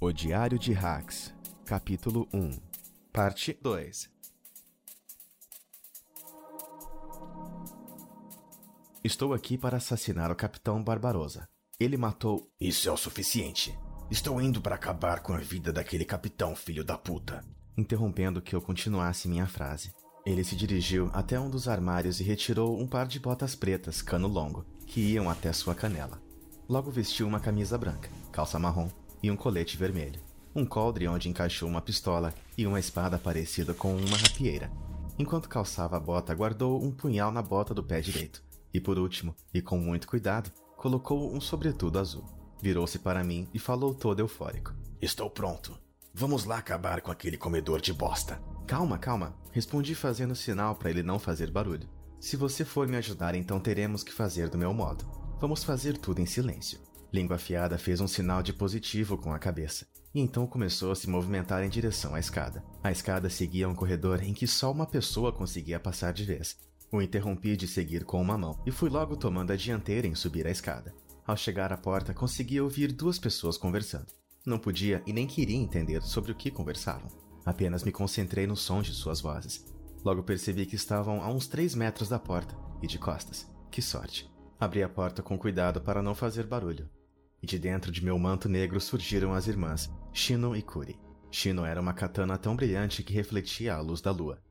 O Diário de Hax, Capítulo 1 Parte 2 Estou aqui para assassinar o Capitão Barbarosa. Ele matou. Isso é o suficiente. Estou indo para acabar com a vida daquele capitão, filho da puta. Interrompendo que eu continuasse minha frase. Ele se dirigiu até um dos armários e retirou um par de botas pretas, cano longo, que iam até sua canela. Logo vestiu uma camisa branca, calça marrom e um colete vermelho, um coldre onde encaixou uma pistola e uma espada parecida com uma rapieira. Enquanto calçava a bota, guardou um punhal na bota do pé direito. E por último, e com muito cuidado, colocou um sobretudo azul. Virou-se para mim e falou todo eufórico. Estou pronto. Vamos lá acabar com aquele comedor de bosta. Calma, calma. Respondi fazendo sinal para ele não fazer barulho. Se você for me ajudar, então teremos que fazer do meu modo. Vamos fazer tudo em silêncio. Língua Afiada fez um sinal de positivo com a cabeça, e então começou a se movimentar em direção à escada. A escada seguia um corredor em que só uma pessoa conseguia passar de vez. O interrompi de seguir com uma mão e fui logo tomando a dianteira em subir a escada. Ao chegar à porta, consegui ouvir duas pessoas conversando. Não podia e nem queria entender sobre o que conversavam. Apenas me concentrei no som de suas vozes. Logo percebi que estavam a uns três metros da porta e de costas. Que sorte! Abri a porta com cuidado para não fazer barulho e de dentro de meu manto negro surgiram as irmãs, Shino e Kuri. Shino era uma katana tão brilhante que refletia a luz da lua.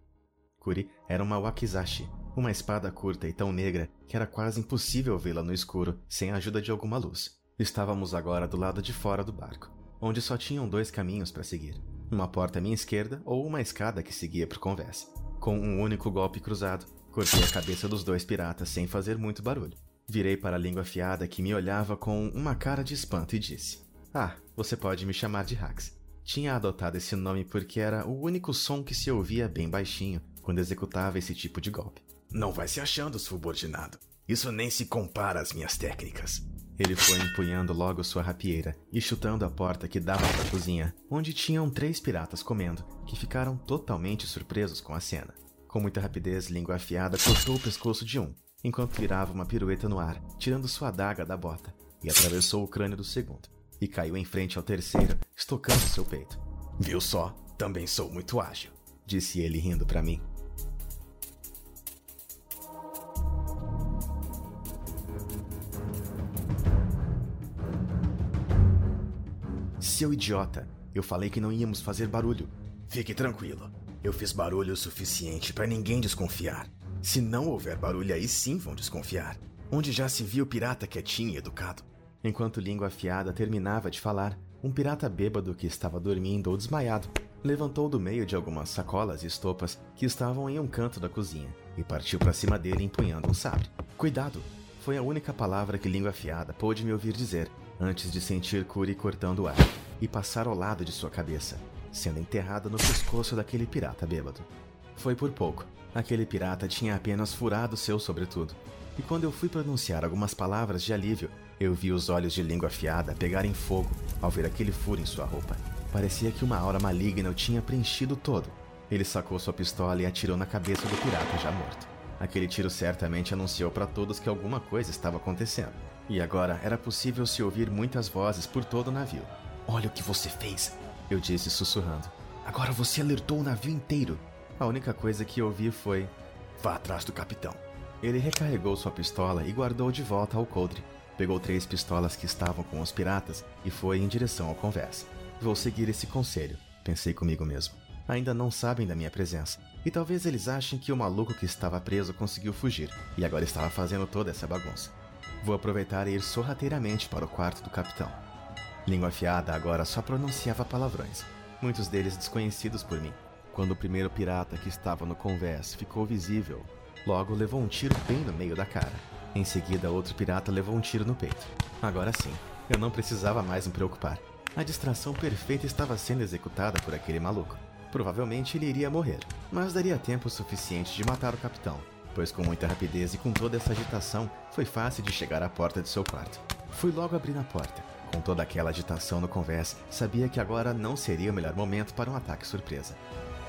Kuri era uma wakizashi, uma espada curta e tão negra que era quase impossível vê-la no escuro sem a ajuda de alguma luz. Estávamos agora do lado de fora do barco, onde só tinham dois caminhos para seguir: uma porta à minha esquerda ou uma escada que seguia para o convés. Com um único golpe cruzado, cortei a cabeça dos dois piratas sem fazer muito barulho. Virei para a língua afiada que me olhava com uma cara de espanto e disse: Ah, você pode me chamar de Hax. Tinha adotado esse nome porque era o único som que se ouvia bem baixinho quando executava esse tipo de golpe. Não vai se achando subordinado. Isso nem se compara às minhas técnicas. Ele foi empunhando logo sua rapieira e chutando a porta que dava para a cozinha, onde tinham três piratas comendo, que ficaram totalmente surpresos com a cena. Com muita rapidez, língua afiada cortou o pescoço de um, enquanto virava uma pirueta no ar, tirando sua adaga da bota, e atravessou o crânio do segundo, e caiu em frente ao terceiro, estocando seu peito. Viu só? Também sou muito ágil, disse ele rindo para mim. Seu idiota, eu falei que não íamos fazer barulho. Fique tranquilo. Eu fiz barulho o suficiente para ninguém desconfiar. Se não houver barulho, aí sim vão desconfiar. Onde já se viu pirata quietinho e educado? Enquanto língua afiada terminava de falar, um pirata bêbado que estava dormindo ou desmaiado levantou do meio de algumas sacolas e estopas que estavam em um canto da cozinha e partiu para cima dele empunhando um sabre. Cuidado! Foi a única palavra que língua afiada pôde me ouvir dizer antes de sentir Curi cortando o ar e passar ao lado de sua cabeça, sendo enterrada no pescoço daquele pirata bêbado. Foi por pouco, Aquele pirata tinha apenas furado seu sobretudo. E quando eu fui pronunciar algumas palavras de alívio, eu vi os olhos de língua afiada pegarem fogo ao ver aquele furo em sua roupa. Parecia que uma aura maligna o tinha preenchido todo. Ele sacou sua pistola e atirou na cabeça do pirata já morto. Aquele tiro certamente anunciou para todos que alguma coisa estava acontecendo. E agora era possível se ouvir muitas vozes por todo o navio. Olha o que você fez! Eu disse sussurrando. Agora você alertou o navio inteiro. A única coisa que ouvi foi: Vá atrás do capitão. Ele recarregou sua pistola e guardou de volta ao coldre. Pegou três pistolas que estavam com os piratas e foi em direção ao conversa. Vou seguir esse conselho, pensei comigo mesmo. Ainda não sabem da minha presença. E talvez eles achem que o maluco que estava preso conseguiu fugir e agora estava fazendo toda essa bagunça. Vou aproveitar e ir sorrateiramente para o quarto do capitão. Língua afiada agora só pronunciava palavrões, muitos deles desconhecidos por mim. Quando o primeiro pirata que estava no convés ficou visível, logo levou um tiro bem no meio da cara. Em seguida, outro pirata levou um tiro no peito. Agora sim, eu não precisava mais me preocupar. A distração perfeita estava sendo executada por aquele maluco. Provavelmente ele iria morrer, mas daria tempo suficiente de matar o capitão, pois com muita rapidez e com toda essa agitação, foi fácil de chegar à porta de seu quarto. Fui logo abrir a porta. Com toda aquela agitação no convés, sabia que agora não seria o melhor momento para um ataque surpresa.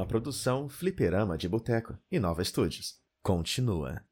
Uma produção Fliperama de Boteco e Nova Estúdios. Continua.